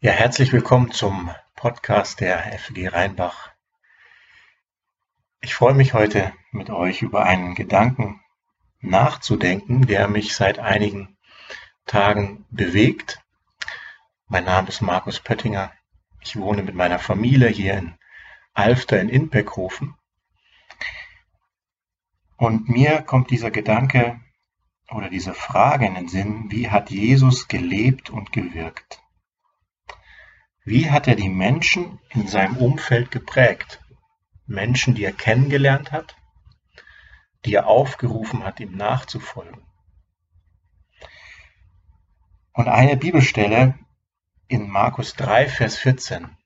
Ja, herzlich willkommen zum Podcast der FG Rheinbach. Ich freue mich heute mit euch über einen Gedanken nachzudenken, der mich seit einigen Tagen bewegt. Mein Name ist Markus Pöttinger. Ich wohne mit meiner Familie hier in Alfter in Inbeckhofen. Und mir kommt dieser Gedanke oder diese Frage in den Sinn, wie hat Jesus gelebt und gewirkt? Wie hat er die Menschen in seinem Umfeld geprägt? Menschen, die er kennengelernt hat, die er aufgerufen hat, ihm nachzufolgen. Und eine Bibelstelle in Markus 3, Vers 14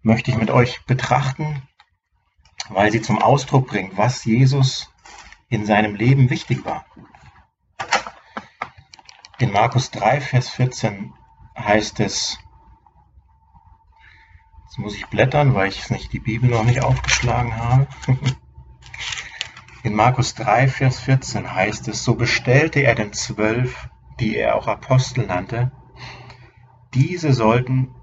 möchte ich mit euch betrachten, weil sie zum Ausdruck bringt, was Jesus in seinem Leben wichtig war. In Markus 3, Vers 14 heißt es, jetzt muss ich blättern, weil ich nicht die Bibel noch nicht aufgeschlagen habe. In Markus 3, Vers 14 heißt es, so bestellte er den Zwölf, die er auch Apostel nannte. Diese sollten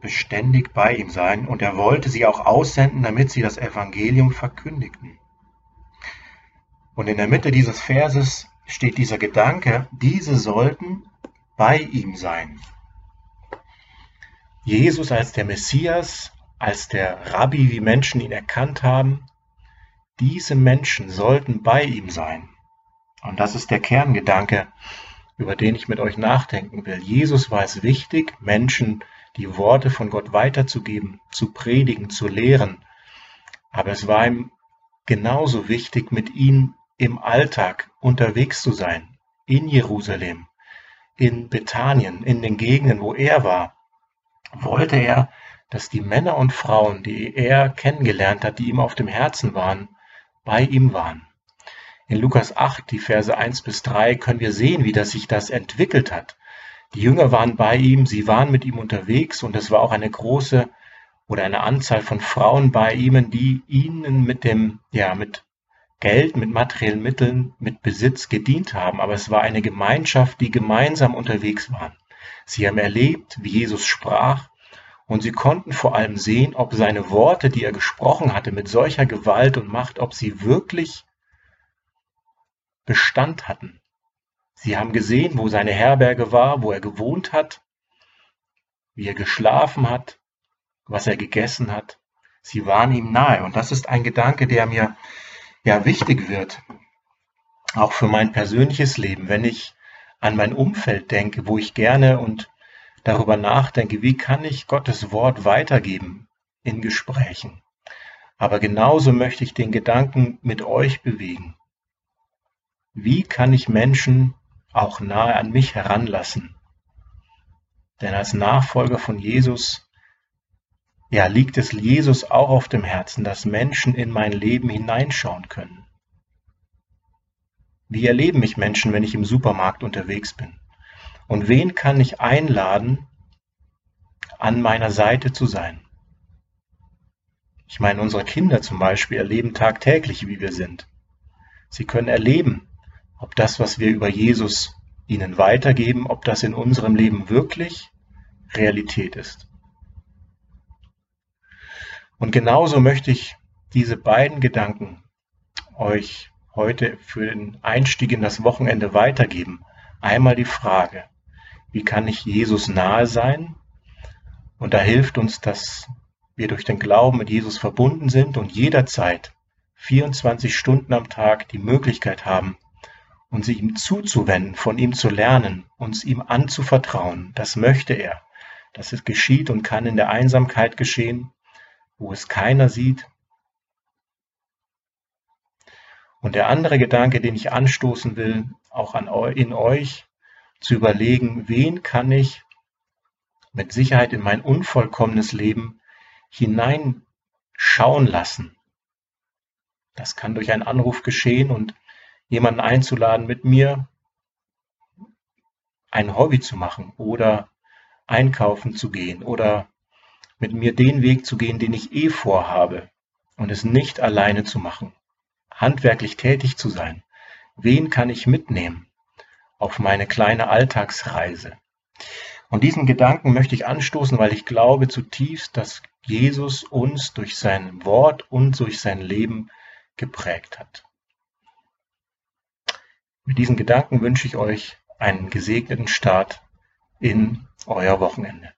beständig bei ihm sein und er wollte sie auch aussenden, damit sie das Evangelium verkündigten. Und in der Mitte dieses Verses steht dieser Gedanke, diese sollten bei ihm sein. Jesus als der Messias, als der Rabbi, wie Menschen ihn erkannt haben, diese Menschen sollten bei ihm sein. Und das ist der Kerngedanke, über den ich mit euch nachdenken will. Jesus war es wichtig, Menschen die Worte von Gott weiterzugeben, zu predigen, zu lehren. Aber es war ihm genauso wichtig, mit ihnen im Alltag unterwegs zu sein, in Jerusalem, in Bethanien, in den Gegenden, wo er war, wollte er, dass die Männer und Frauen, die er kennengelernt hat, die ihm auf dem Herzen waren, bei ihm waren. In Lukas 8, die Verse 1 bis 3, können wir sehen, wie das sich das entwickelt hat. Die Jünger waren bei ihm, sie waren mit ihm unterwegs und es war auch eine große oder eine Anzahl von Frauen bei ihm, die ihnen mit dem, ja, mit Geld, mit materiellen Mitteln, mit Besitz gedient haben. Aber es war eine Gemeinschaft, die gemeinsam unterwegs waren. Sie haben erlebt, wie Jesus sprach, und sie konnten vor allem sehen, ob seine Worte, die er gesprochen hatte, mit solcher Gewalt und Macht, ob sie wirklich Bestand hatten. Sie haben gesehen, wo seine Herberge war, wo er gewohnt hat, wie er geschlafen hat, was er gegessen hat. Sie waren ihm nahe. Und das ist ein Gedanke, der mir ja wichtig wird, auch für mein persönliches Leben, wenn ich an mein Umfeld denke, wo ich gerne und darüber nachdenke, wie kann ich Gottes Wort weitergeben in Gesprächen. Aber genauso möchte ich den Gedanken mit euch bewegen. Wie kann ich Menschen auch nahe an mich heranlassen? Denn als Nachfolger von Jesus, ja, liegt es Jesus auch auf dem Herzen, dass Menschen in mein Leben hineinschauen können. Wie erleben mich Menschen, wenn ich im Supermarkt unterwegs bin? Und wen kann ich einladen, an meiner Seite zu sein? Ich meine, unsere Kinder zum Beispiel erleben tagtäglich, wie wir sind. Sie können erleben, ob das, was wir über Jesus ihnen weitergeben, ob das in unserem Leben wirklich Realität ist. Und genauso möchte ich diese beiden Gedanken euch heute für den Einstieg in das Wochenende weitergeben. Einmal die Frage, wie kann ich Jesus nahe sein? Und da hilft uns, dass wir durch den Glauben mit Jesus verbunden sind und jederzeit 24 Stunden am Tag die Möglichkeit haben, uns ihm zuzuwenden, von ihm zu lernen, uns ihm anzuvertrauen. Das möchte er. Dass es geschieht und kann in der Einsamkeit geschehen, wo es keiner sieht. Und der andere Gedanke, den ich anstoßen will, auch an, in euch, zu überlegen, wen kann ich mit Sicherheit in mein unvollkommenes Leben hineinschauen lassen. Das kann durch einen Anruf geschehen und jemanden einzuladen, mit mir ein Hobby zu machen oder einkaufen zu gehen oder mit mir den Weg zu gehen, den ich eh vorhabe und es nicht alleine zu machen, handwerklich tätig zu sein. Wen kann ich mitnehmen? Auf meine kleine Alltagsreise. Und diesen Gedanken möchte ich anstoßen, weil ich glaube zutiefst, dass Jesus uns durch sein Wort und durch sein Leben geprägt hat. Mit diesen Gedanken wünsche ich euch einen gesegneten Start in euer Wochenende.